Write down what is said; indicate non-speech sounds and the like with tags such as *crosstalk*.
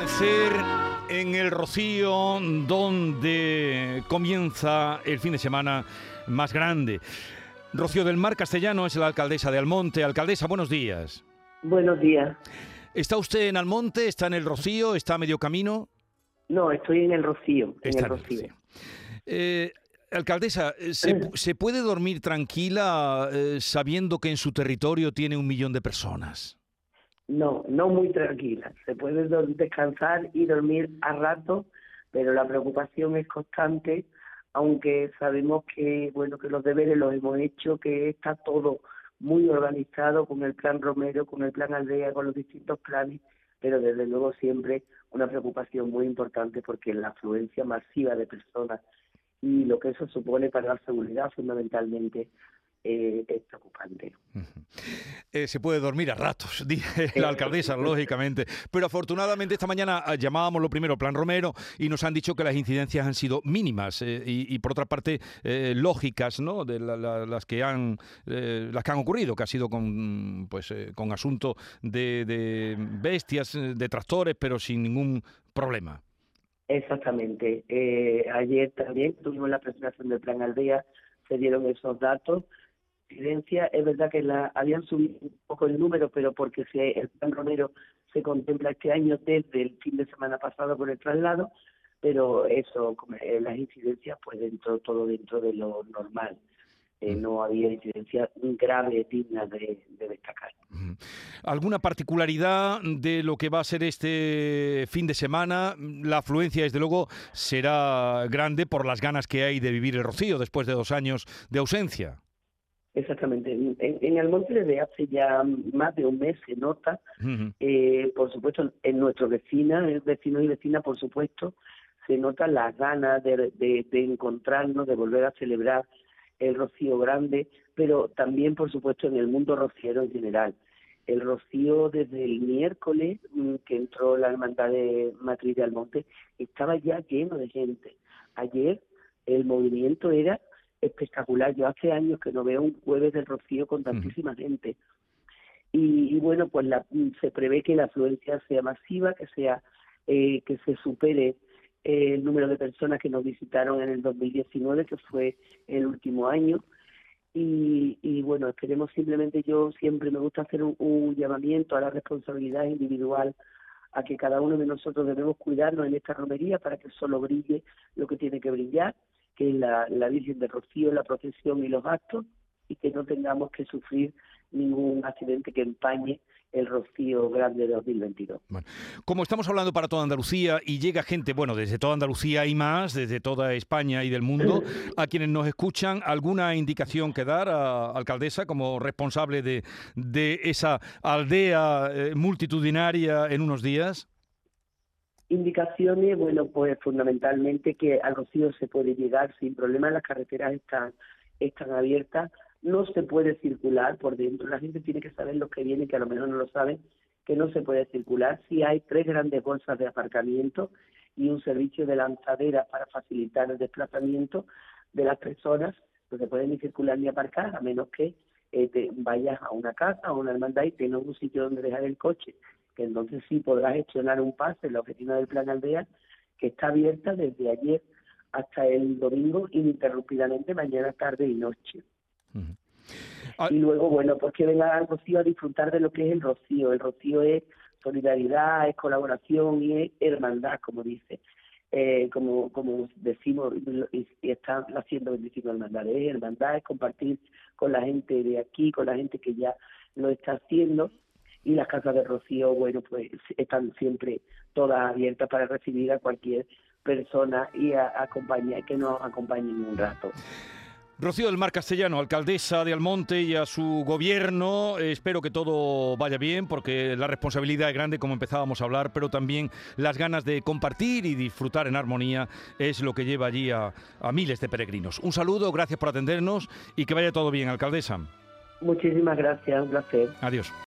amanecer en el Rocío, donde comienza el fin de semana más grande. Rocío del Mar Castellano es la alcaldesa de Almonte. Alcaldesa, buenos días. Buenos días. ¿Está usted en Almonte? ¿Está en el Rocío? ¿Está a medio camino? No, estoy en el Rocío. En Está el Rocío. Eh, alcaldesa, ¿se, se puede dormir tranquila eh, sabiendo que en su territorio tiene un millón de personas? No, no muy tranquila. Se puede descansar y dormir a rato, pero la preocupación es constante, aunque sabemos que bueno que los deberes los hemos hecho, que está todo muy organizado con el plan Romero, con el plan Aldea, con los distintos planes, pero desde luego siempre una preocupación muy importante porque la afluencia masiva de personas y lo que eso supone para la seguridad fundamentalmente eh, es preocupante. Eh, se puede dormir a ratos, *laughs* dice la alcaldesa, lógicamente. Pero afortunadamente esta mañana ah, llamábamos lo primero Plan Romero y nos han dicho que las incidencias han sido mínimas eh, y, y, por otra parte eh, lógicas, ¿no? De la- la- las que han eh, las que han ocurrido, que ha sido con pues eh, con asunto de, de bestias, eh, de tractores, pero sin ningún problema. Exactamente. Eh, ayer también tuvimos la presentación del Plan Aldea, se dieron esos datos. Incidencia, es verdad que la, habían subido un poco el número, pero porque se, el Plan Romero se contempla este año desde el fin de semana pasado por el traslado, pero eso, eh, las incidencias, pues dentro todo dentro de lo normal. Eh, no había incidencias graves dignas de, de destacar. ¿Alguna particularidad de lo que va a ser este fin de semana? La afluencia, desde luego, será grande por las ganas que hay de vivir el Rocío después de dos años de ausencia. Exactamente. En, en Almonte desde hace ya más de un mes se nota. Eh, por supuesto, en nuestros vecinas, vecinos y vecinas, por supuesto, se notan las ganas de, de, de encontrarnos, de volver a celebrar el Rocío Grande, pero también, por supuesto, en el mundo rociero en general. El Rocío desde el miércoles mm, que entró la Hermandad de Matriz de Almonte estaba ya lleno de gente. Ayer el movimiento era espectacular. Yo hace años que no veo un jueves del Rocío con tantísima gente. Y, y bueno pues la, se prevé que la afluencia sea masiva que sea eh, que se supere eh, el número de personas que nos visitaron en el 2019 que fue el último año. Y, y bueno esperemos simplemente yo siempre me gusta hacer un, un llamamiento a la responsabilidad individual a que cada uno de nosotros debemos cuidarnos en esta romería para que solo brille lo que tiene que brillar que la, la Virgen de Rocío, la procesión y los actos y que no tengamos que sufrir ningún accidente que empañe el Rocío Grande de 2022. Bueno, como estamos hablando para toda Andalucía y llega gente, bueno, desde toda Andalucía y más, desde toda España y del mundo, a quienes nos escuchan, ¿alguna indicación que dar, a, alcaldesa, como responsable de, de esa aldea eh, multitudinaria en unos días? Indicaciones, bueno, pues fundamentalmente que al Rocío se puede llegar sin problema, las carreteras están, están abiertas, no se puede circular por dentro, la gente tiene que saber los que vienen, que a lo mejor no lo saben, que no se puede circular. Si hay tres grandes bolsas de aparcamiento y un servicio de lanzadera para facilitar el desplazamiento de las personas, pues se pueden ni circular ni aparcar, a menos que te vayas a una casa o a una hermandad y tengas un sitio donde dejar el coche, entonces sí podrás gestionar un pase en la oficina del Plan Aldea, que está abierta desde ayer hasta el domingo ininterrumpidamente, mañana, tarde y noche. Ujú. Ah, Y luego, bueno, pues que vengan al Rocío a disfrutar de lo que es el Rocío. El Rocío es solidaridad, es colaboración y es hermandad, como dice. Eh, como como decimos y, y están haciendo bendeciendo hermandades. Es hermandad, es compartir con la gente de aquí, con la gente que ya lo está haciendo. Y las casas de Rocío, bueno, pues están siempre todas abiertas para recibir a cualquier persona y a, acompañar, que nos acompañen un rato. Rocío del Mar Castellano, alcaldesa de Almonte y a su gobierno, espero que todo vaya bien porque la responsabilidad es grande como empezábamos a hablar, pero también las ganas de compartir y disfrutar en armonía es lo que lleva allí a, a miles de peregrinos. Un saludo, gracias por atendernos y que vaya todo bien, alcaldesa. Muchísimas gracias, un placer. Adiós.